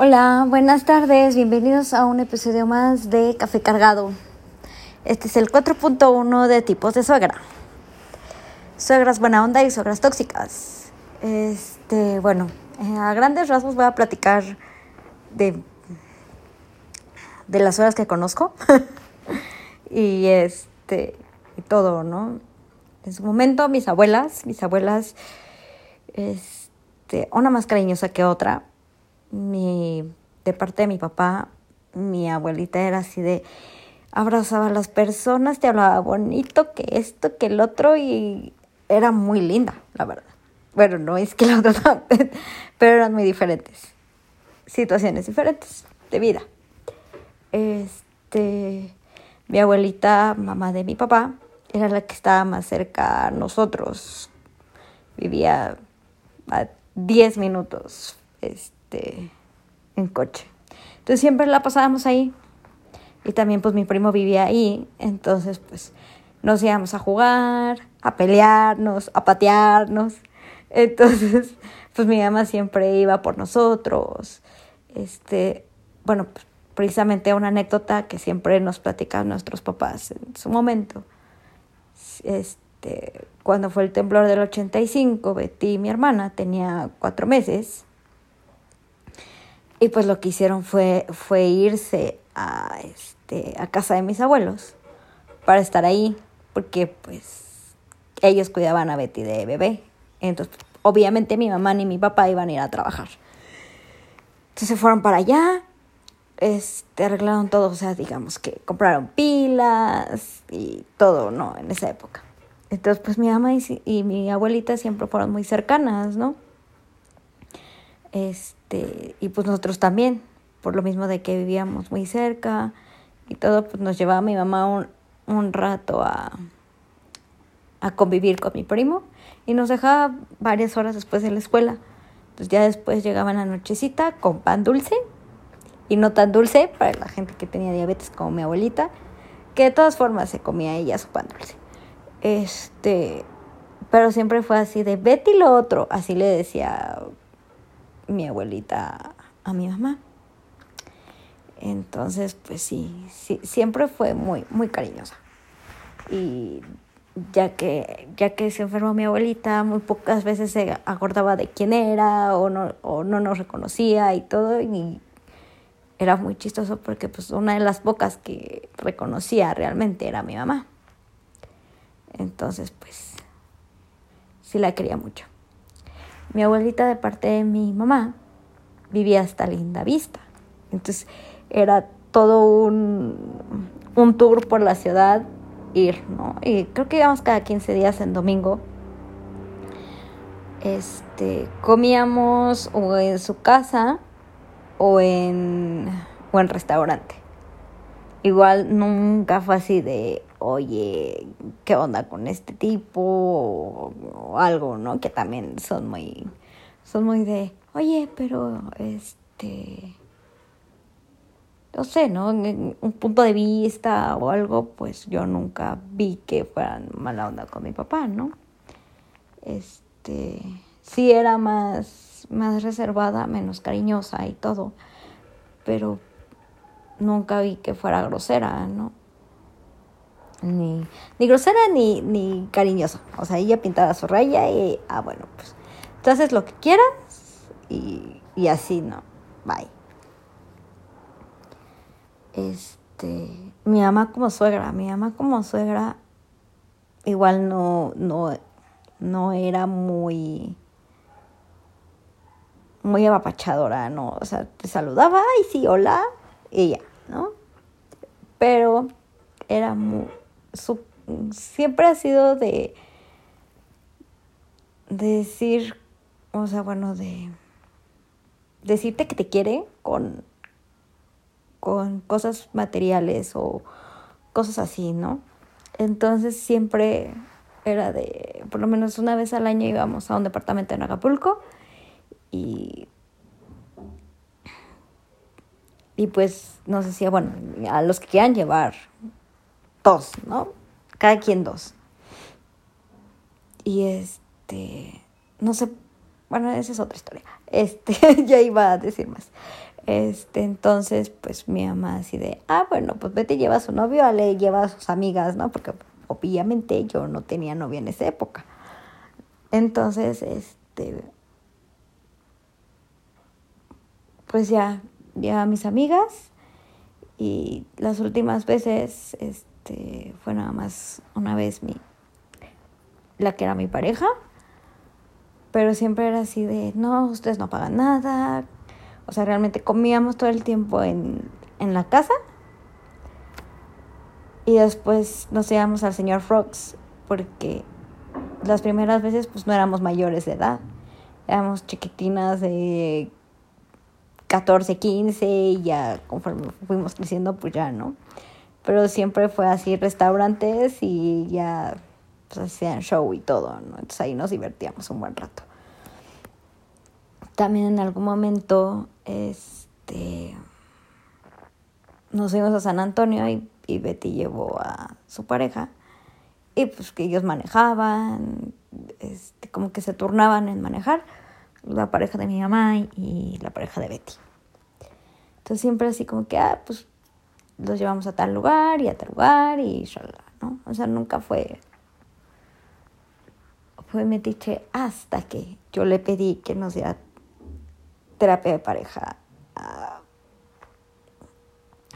Hola, buenas tardes, bienvenidos a un episodio más de Café Cargado. Este es el 4.1 de tipos de suegra. Suegras buena onda y suegras tóxicas. Este, bueno, eh, a grandes rasgos voy a platicar de, de las suegras que conozco y este, y todo, ¿no? En su momento, mis abuelas, mis abuelas, este, una más cariñosa que otra mi, de parte de mi papá, mi abuelita era así de abrazaba a las personas, te hablaba bonito, que esto, que el otro, y era muy linda, la verdad. Bueno, no es que la otra pero eran muy diferentes. Situaciones diferentes de vida. Este, mi abuelita, mamá de mi papá, era la que estaba más cerca a nosotros. Vivía a 10 minutos. Este, este, en coche. Entonces siempre la pasábamos ahí. Y también pues mi primo vivía ahí. Entonces pues nos íbamos a jugar, a pelearnos, a patearnos. Entonces pues mi mamá siempre iba por nosotros. Este, bueno, pues, precisamente una anécdota que siempre nos platicaban nuestros papás en su momento. Este, cuando fue el temblor del 85, Betty, mi hermana, tenía cuatro meses y pues lo que hicieron fue, fue irse a, este, a casa de mis abuelos para estar ahí, porque pues ellos cuidaban a Betty de bebé. Entonces, obviamente mi mamá ni mi papá iban a ir a trabajar. Entonces se fueron para allá, este, arreglaron todo, o sea, digamos que compraron pilas y todo, ¿no? En esa época. Entonces, pues mi mamá y, y mi abuelita siempre fueron muy cercanas, ¿no? Este, y pues nosotros también, por lo mismo de que vivíamos muy cerca y todo, pues nos llevaba mi mamá un, un rato a, a convivir con mi primo y nos dejaba varias horas después de la escuela. Entonces ya después llegaba la nochecita con pan dulce y no tan dulce para la gente que tenía diabetes como mi abuelita, que de todas formas se comía ella su pan dulce. Este, pero siempre fue así de Betty lo otro, así le decía mi abuelita a mi mamá. Entonces, pues sí, sí, siempre fue muy, muy cariñosa. Y ya que, ya que se enfermó mi abuelita, muy pocas veces se acordaba de quién era o no, o no nos reconocía y todo. Y era muy chistoso porque pues una de las pocas que reconocía realmente era mi mamá. Entonces, pues sí la quería mucho. Mi abuelita de parte de mi mamá vivía hasta Linda Vista. Entonces era todo un, un tour por la ciudad ir, ¿no? Y creo que íbamos cada 15 días en domingo. Este, comíamos o en su casa o en, o en restaurante. Igual nunca fue así de, oye, ¿qué onda con este tipo? O, algo, ¿no? Que también son muy, son muy de, oye, pero este, no sé, ¿no? Un punto de vista o algo, pues yo nunca vi que fueran mala onda con mi papá, ¿no? Este, sí era más, más reservada, menos cariñosa y todo, pero nunca vi que fuera grosera, ¿no? Ni, ni grosera ni, ni cariñosa. O sea, ella pintaba su raya y, ah, bueno, pues, tú haces lo que quieras y, y así, ¿no? Bye. Este, mi mamá como suegra, mi mamá como suegra igual no, no, no era muy, muy apapachadora, ¿no? O sea, te saludaba, y sí, hola, ella, ¿no? Pero era muy, siempre ha sido de, decir, o sea, bueno, de decirte que te quiere con, con cosas materiales o cosas así, ¿no? Entonces siempre era de, por lo menos una vez al año íbamos a un departamento en Acapulco y, y pues nos decía, bueno, a los que quieran llevar dos, ¿no? Cada quien dos. Y este, no sé, bueno, esa es otra historia. Este, ya iba a decir más. Este, entonces, pues mi mamá así de, ah, bueno, pues Betty lleva a su novio, Ale lleva a sus amigas, ¿no? Porque obviamente yo no tenía novia en esa época. Entonces, este, pues ya, ya a mis amigas y las últimas veces, este, fue nada más una vez mi, la que era mi pareja, pero siempre era así de, no, ustedes no pagan nada, o sea, realmente comíamos todo el tiempo en, en la casa. Y después nos íbamos al señor Frogs porque las primeras veces pues no éramos mayores de edad. Éramos chiquitinas de 14, 15 y ya conforme fuimos creciendo pues ya, ¿no? Pero siempre fue así restaurantes y ya pues hacían show y todo, ¿no? Entonces ahí nos divertíamos un buen rato. También en algún momento, este, nos fuimos a San Antonio y, y Betty llevó a su pareja y pues que ellos manejaban, este, como que se turnaban en manejar, la pareja de mi mamá y la pareja de Betty. Entonces siempre así como que, ah, pues los llevamos a tal lugar y a tal lugar y shalala, ¿no? O sea, nunca fue fue metiche hasta que yo le pedí que nos diera terapia de pareja uh,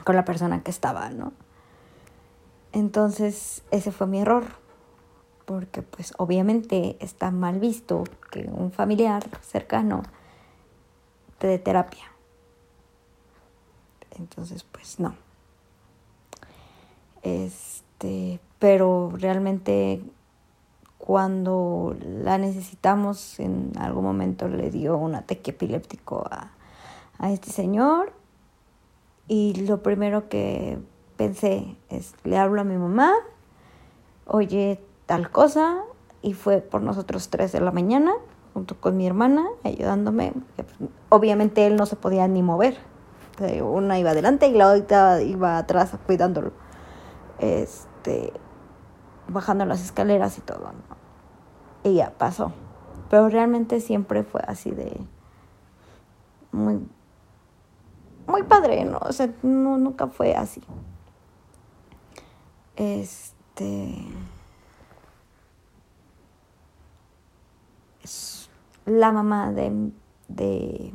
con la persona que estaba, ¿no? Entonces, ese fue mi error, porque pues obviamente está mal visto que un familiar cercano te dé terapia. Entonces, pues no. Este, pero realmente cuando la necesitamos, en algún momento le dio un ataque epiléptico a, a este señor. Y lo primero que pensé es, le hablo a mi mamá, oye tal cosa, y fue por nosotros tres de la mañana, junto con mi hermana, ayudándome. Obviamente él no se podía ni mover. Una iba adelante y la otra iba atrás cuidándolo. Este, bajando las escaleras y todo. Y ya pasó. Pero realmente siempre fue así de muy muy padre, ¿no? O sea, no, nunca fue así. Este es la mamá de, de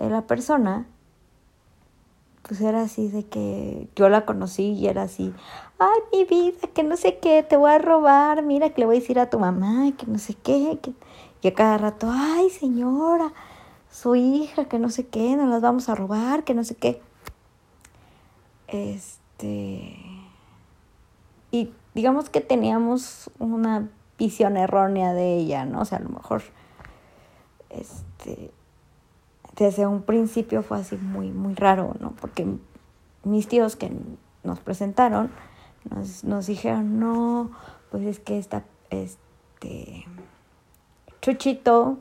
la persona pues era así de que yo la conocí y era así, ay, mi vida, que no sé qué, te voy a robar, mira que le voy a decir a tu mamá, que no sé qué, que... y a cada rato, ay, señora, su hija, que no sé qué, nos las vamos a robar, que no sé qué. Este... Y digamos que teníamos una visión errónea de ella, ¿no? O sea, a lo mejor, este, desde un principio fue así muy, muy raro, ¿no? Porque mis tíos que nos presentaron nos, dijeron, no, pues es que esta, este, Chuchito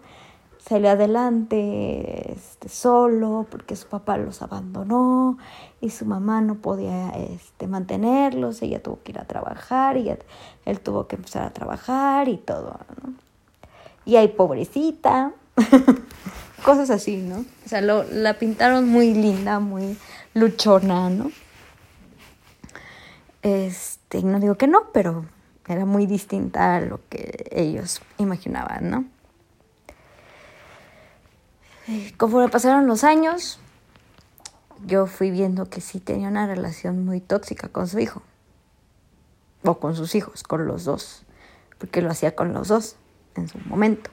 salió adelante este, solo porque su papá los abandonó y su mamá no podía este, mantenerlos, ella tuvo que ir a trabajar y él tuvo que empezar a trabajar y todo, ¿no? Y ahí pobrecita, cosas así, ¿no? O sea, lo, la pintaron muy linda, muy luchona, ¿no? Este, no digo que no, pero era muy distinta a lo que ellos imaginaban, ¿no? Eh, conforme pasaron los años, yo fui viendo que sí tenía una relación muy tóxica con su hijo. O con sus hijos, con los dos. Porque lo hacía con los dos en su momento.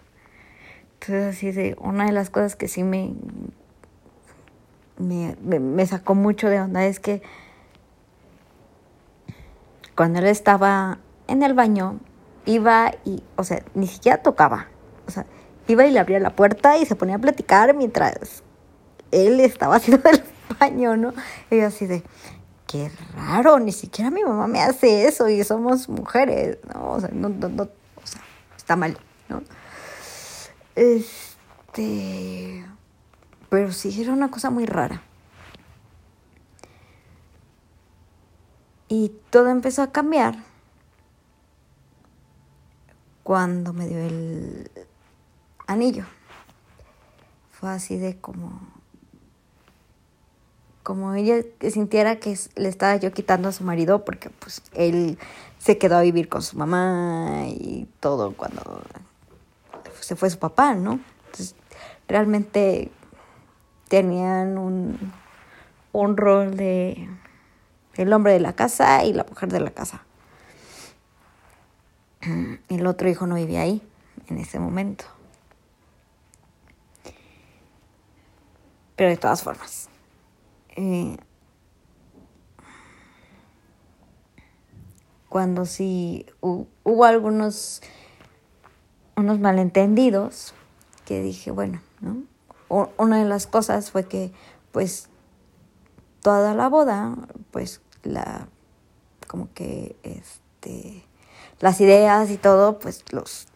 Entonces, así de una de las cosas que sí me, me, me, sacó mucho de onda es que cuando él estaba en el baño, iba y, o sea, ni siquiera tocaba. O sea, iba y le abría la puerta y se ponía a platicar mientras él estaba haciendo el baño, ¿no? Y así de, qué raro, ni siquiera mi mamá me hace eso y somos mujeres, ¿no? O sea, no, no, no o sea, está mal, ¿no? Este. Pero sí, era una cosa muy rara. Y todo empezó a cambiar cuando me dio el anillo. Fue así de como, como ella sintiera que le estaba yo quitando a su marido porque pues él se quedó a vivir con su mamá y todo cuando se fue su papá, ¿no? Entonces, realmente tenían un, un rol de el hombre de la casa y la mujer de la casa. El otro hijo no vivía ahí en ese momento. Pero de todas formas, eh, cuando sí hubo algunos unos malentendidos que dije, bueno, ¿no? una de las cosas fue que pues toda la boda, pues la como que este las ideas y todo, pues los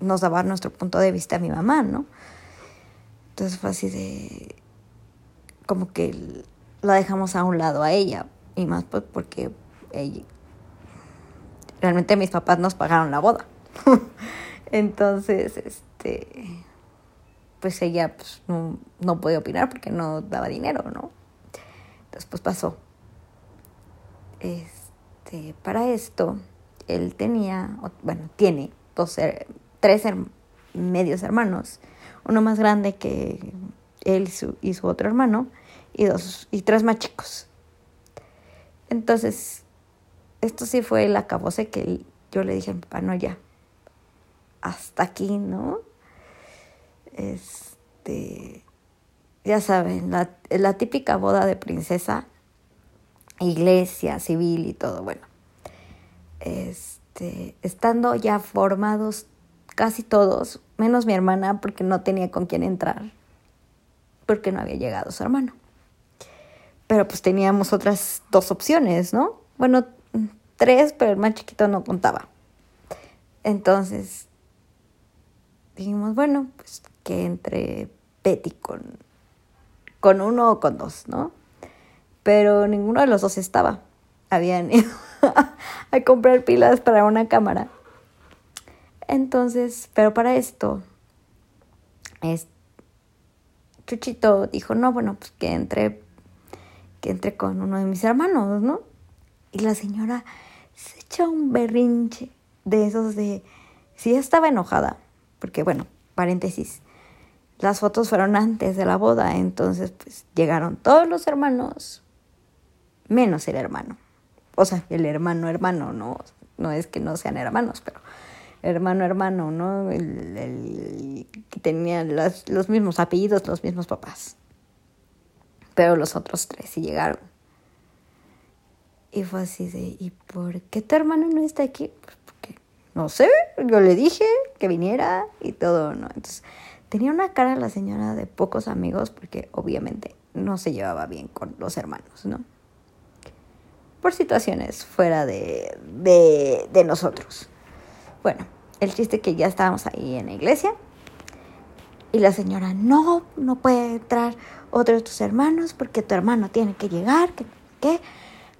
nos daba nuestro punto de vista a mi mamá, ¿no? Entonces fue así de como que la dejamos a un lado a ella y más pues porque realmente mis papás nos pagaron la boda. Entonces, este pues ella pues, no, no podía opinar porque no daba dinero, ¿no? Entonces pues pasó. Este, para esto, él tenía, bueno, tiene dos, tres medios hermanos, uno más grande que él y su, y su otro hermano, y dos y tres más chicos. Entonces, esto sí fue el acabose que yo le dije a mi papá, no, ya, hasta aquí, ¿no? Este, ya saben, la, la típica boda de princesa, iglesia, civil y todo, bueno. Este, estando ya formados casi todos, menos mi hermana porque no tenía con quién entrar, porque no había llegado su hermano. Pero pues teníamos otras dos opciones, ¿no? Bueno, tres, pero el más chiquito no contaba. Entonces, dijimos, bueno, pues que entre Betty con, con uno o con dos, ¿no? Pero ninguno de los dos estaba. Habían ido a comprar pilas para una cámara. Entonces, pero para esto, es, Chuchito dijo, no, bueno, pues que entre, que entre con uno de mis hermanos, ¿no? Y la señora se echa un berrinche de esos de, si ya estaba enojada, porque bueno, paréntesis, las fotos fueron antes de la boda, entonces pues llegaron todos los hermanos, menos el hermano. O sea, el hermano, hermano, no, no es que no sean hermanos, pero hermano, hermano, ¿no? El, que tenía los mismos apellidos, los mismos papás. Pero los otros tres sí llegaron. Y fue así de, ¿y por qué tu hermano no está aquí? No sé, yo le dije que viniera y todo, ¿no? Entonces, tenía una cara la señora de pocos amigos porque obviamente no se llevaba bien con los hermanos, ¿no? Por situaciones fuera de, de, de nosotros. Bueno, el chiste que ya estábamos ahí en la iglesia y la señora, no, no puede entrar otro de tus hermanos porque tu hermano tiene que llegar, que qué.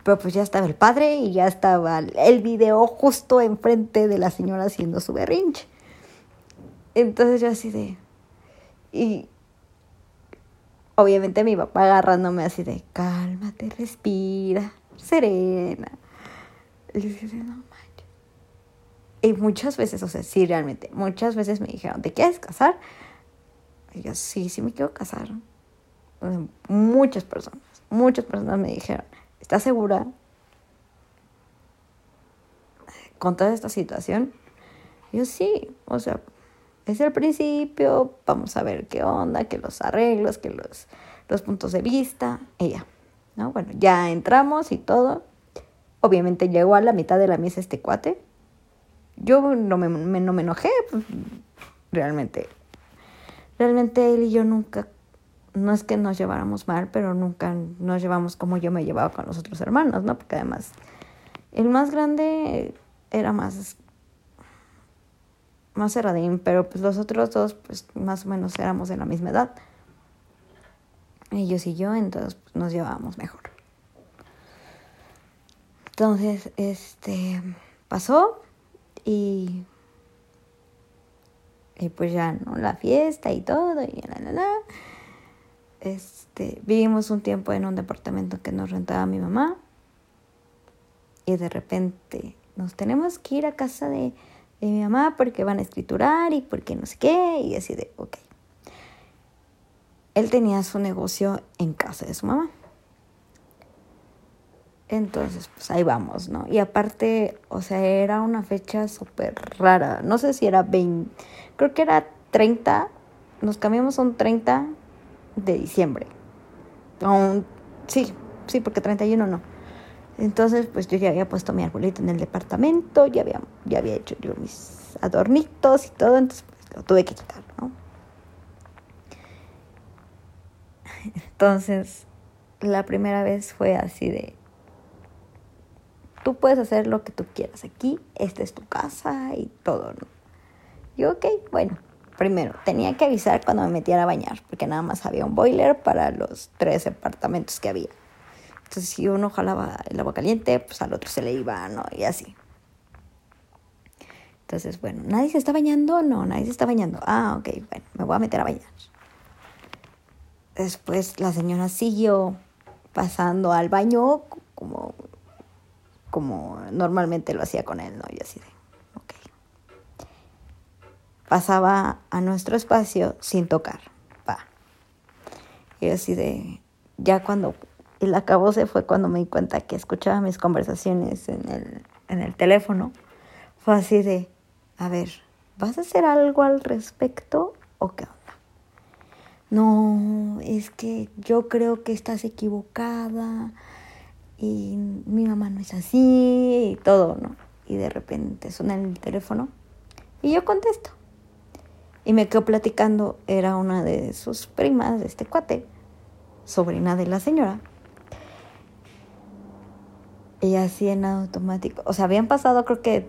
Pero pues ya estaba el padre y ya estaba el video justo enfrente de la señora haciendo su berrinche. Entonces yo así de... Y obviamente mi papá agarrándome así de, cálmate, respira, serena. Y yo no manches. Y muchas veces, o sea, sí, realmente, muchas veces me dijeron, ¿te quieres casar? Y yo, sí, sí me quiero casar. muchas personas, muchas personas me dijeron, ¿estás segura con toda esta situación? Yo, sí, o sea, es el principio, vamos a ver qué onda, que los arreglos, que los, los puntos de vista, ya, ¿no? Bueno, ya entramos y todo. Obviamente llegó a la mitad de la mesa este cuate. Yo no me, no me enojé, pues, realmente. Realmente él y yo nunca, no es que nos lleváramos mal, pero nunca nos llevamos como yo me llevaba con los otros hermanos, ¿no? Porque además el más grande era más más cerradín, pero pues los otros dos pues más o menos éramos de la misma edad. Ellos y yo, entonces pues, nos llevábamos mejor. Entonces, este pasó y y pues ya, ¿no? La fiesta y todo, y la, la, la. Este, vivimos un tiempo en un departamento que nos rentaba mi mamá y de repente nos tenemos que ir a casa de, mi mamá porque van a escriturar y porque no sé qué y así de, ok. Él tenía su negocio en casa de su mamá. Entonces, pues ahí vamos, ¿no? Y aparte, o sea, era una fecha súper rara. No sé si era 20, creo que era 30, nos cambiamos a un 30 de diciembre. Sí, sí, porque 31 no. Entonces, pues yo ya había puesto mi arbolito en el departamento, ya había, ya había hecho yo mis adornitos y todo, entonces pues, lo tuve que quitar, ¿no? Entonces, la primera vez fue así de, tú puedes hacer lo que tú quieras aquí, esta es tu casa y todo, ¿no? Yo, ok, bueno, primero, tenía que avisar cuando me metiera a bañar, porque nada más había un boiler para los tres departamentos que había. Entonces, si uno jalaba el agua caliente, pues al otro se le iba, ¿no? Y así. Entonces, bueno, ¿nadie se está bañando? No, nadie se está bañando. Ah, ok, bueno, me voy a meter a bañar. Después la señora siguió pasando al baño como, como normalmente lo hacía con él, ¿no? Y así de. Pasaba a nuestro espacio sin tocar, va. Y así de, ya cuando el se fue cuando me di cuenta que escuchaba mis conversaciones en el, en el teléfono. Fue así de, a ver, ¿vas a hacer algo al respecto o qué onda? No, es que yo creo que estás equivocada y mi mamá no es así y todo, ¿no? Y de repente suena el teléfono y yo contesto. Y me quedo platicando, era una de sus primas de este cuate, sobrina de la señora. Y así en automático. O sea, habían pasado creo que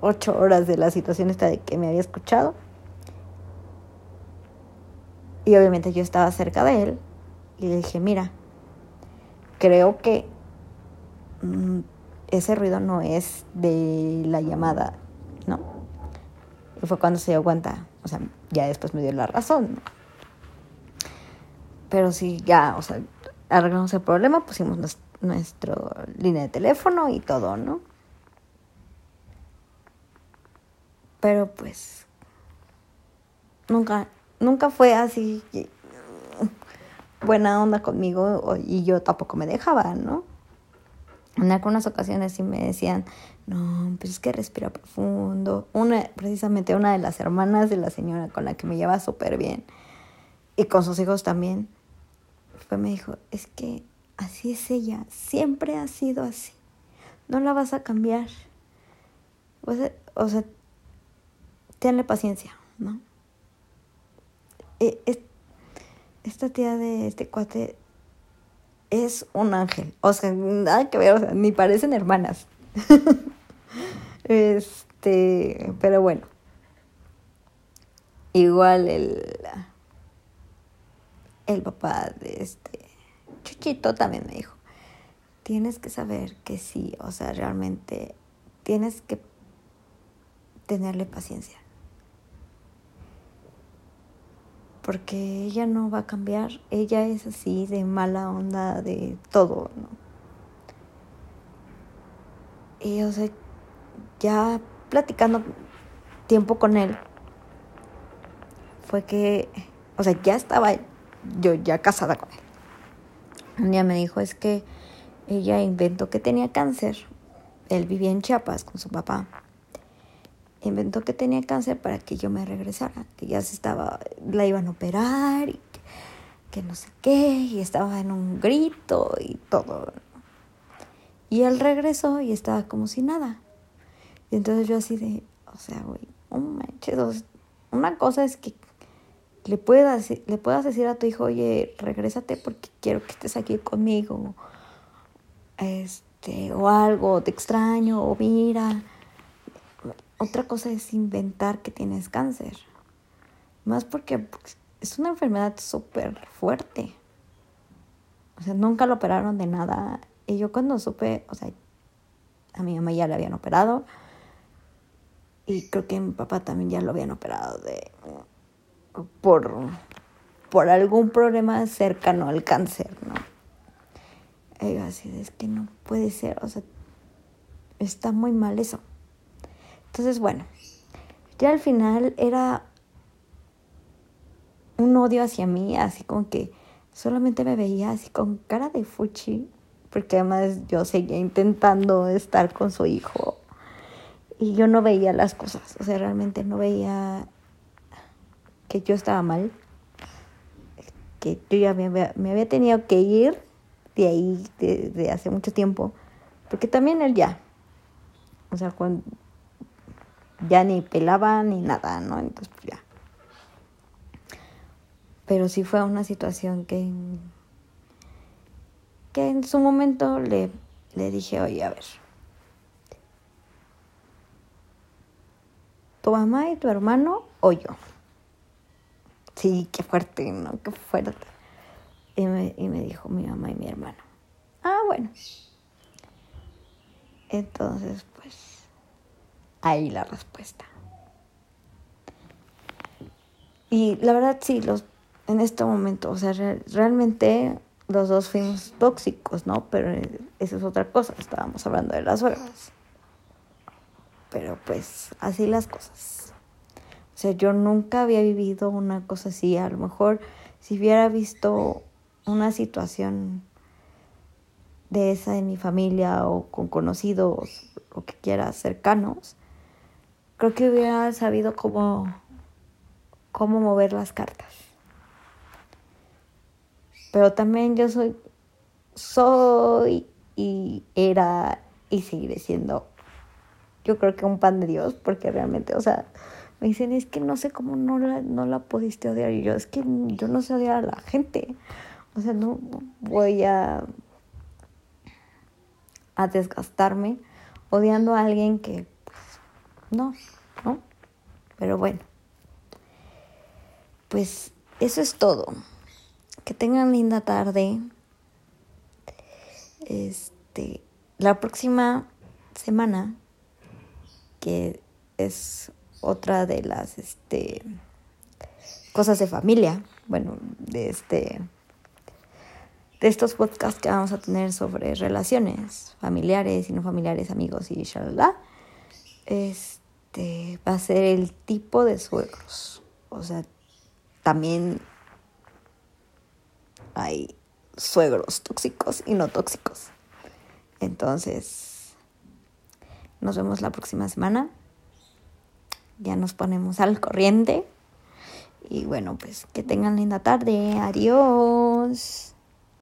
ocho horas de la situación esta de que me había escuchado. Y obviamente yo estaba cerca de él y le dije, mira, creo que mm, ese ruido no es de la llamada, ¿no? Y fue cuando se dio cuenta, o sea, ya después me dio la razón. Pero sí, ya, o sea, arreglamos el problema, pusimos nuestra línea de teléfono y todo, ¿no? Pero pues nunca, nunca fue así buena onda conmigo y yo tampoco me dejaba, ¿no? En algunas ocasiones sí me decían, no, pues es que respira profundo. Una, precisamente una de las hermanas de la señora con la que me lleva súper bien y con sus hijos también, fue, me dijo, es que así es ella, siempre ha sido así, no la vas a cambiar. O sea, o sea tenle paciencia, ¿no? E, esta tía de este cuate es un ángel, o sea, nada que ver, o sea, ni parecen hermanas. este, pero bueno. Igual el el papá de este Chuchito también me dijo, tienes que saber que sí, o sea, realmente tienes que tenerle paciencia. Porque ella no va a cambiar, ella es así de mala onda de todo, ¿no? Y o sea, ya platicando tiempo con él, fue que, o sea, ya estaba yo ya casada con él. Un día me dijo, es que ella inventó que tenía cáncer. Él vivía en Chiapas con su papá. Inventó que tenía cáncer para que yo me regresara, que ya se estaba, la iban a operar y que, no sé qué, y estaba en un grito y todo. Y él regresó y estaba como si nada. Y entonces yo así de, o sea, güey, un manches, una cosa es que le puedas, le puedas decir a tu hijo, oye, regrésate porque quiero que estés aquí conmigo, este, o algo, te extraño, o mira. Otra cosa es inventar que tienes cáncer. Más porque pues, es una enfermedad súper fuerte. O sea, nunca lo operaron de nada. Y yo cuando supe, o sea, a mi mamá ya le habían operado. Y creo que mi papá también ya lo habían operado de por, por algún problema cercano al cáncer, ¿no? Y así, es que no puede ser, o sea, está muy mal eso. Entonces, bueno, ya al final era un odio hacia mí, así como que solamente me veía así con cara de fuchi, porque además yo seguía intentando estar con su hijo y yo no veía las cosas, o sea, realmente no veía que yo estaba mal, que yo ya me había, tenido que ir de ahí desde hace mucho tiempo, porque también él ya, o sea, cuando ya ni pelaba ni nada, ¿no? Entonces, pues ya. Pero sí fue una situación que, que en su momento le, le dije, oye, a ver, tu mamá y tu hermano o yo. Sí, qué fuerte, ¿no? Qué fuerte. Y me, y me dijo mi mamá y mi hermano. Ah, bueno. Entonces, pues, ahí la respuesta. Y la verdad sí, los, en este momento, o sea, realmente los dos fuimos tóxicos, ¿no? Pero eso es otra cosa, estábamos hablando de las suegras. Pero pues así las cosas. O sea, yo nunca había vivido una cosa así. A lo mejor si hubiera visto una situación de esa en mi familia o con conocidos, o que quieras, cercanos, creo que hubiera sabido cómo, cómo mover las cartas. Pero también yo soy, soy y era y seguiré siendo, yo creo que un pan de Dios, porque realmente, o sea, me dicen, es que no sé cómo no la, no la pudiste odiar. Y yo, es que yo no sé odiar a la gente. O sea, no voy a, a desgastarme odiando a alguien que, pues, no, ¿no? Pero bueno, pues eso es todo. Que tengan linda tarde. Este, la próxima semana, que es otra de las este, cosas de familia, bueno, de este de estos podcasts que vamos a tener sobre relaciones familiares y no familiares, amigos y shalala, este va a ser el tipo de suegros. O sea, también hay suegros tóxicos y no tóxicos. Entonces, nos vemos la próxima semana. Ya nos ponemos al corriente. Y bueno, pues que tengan linda tarde. Adiós.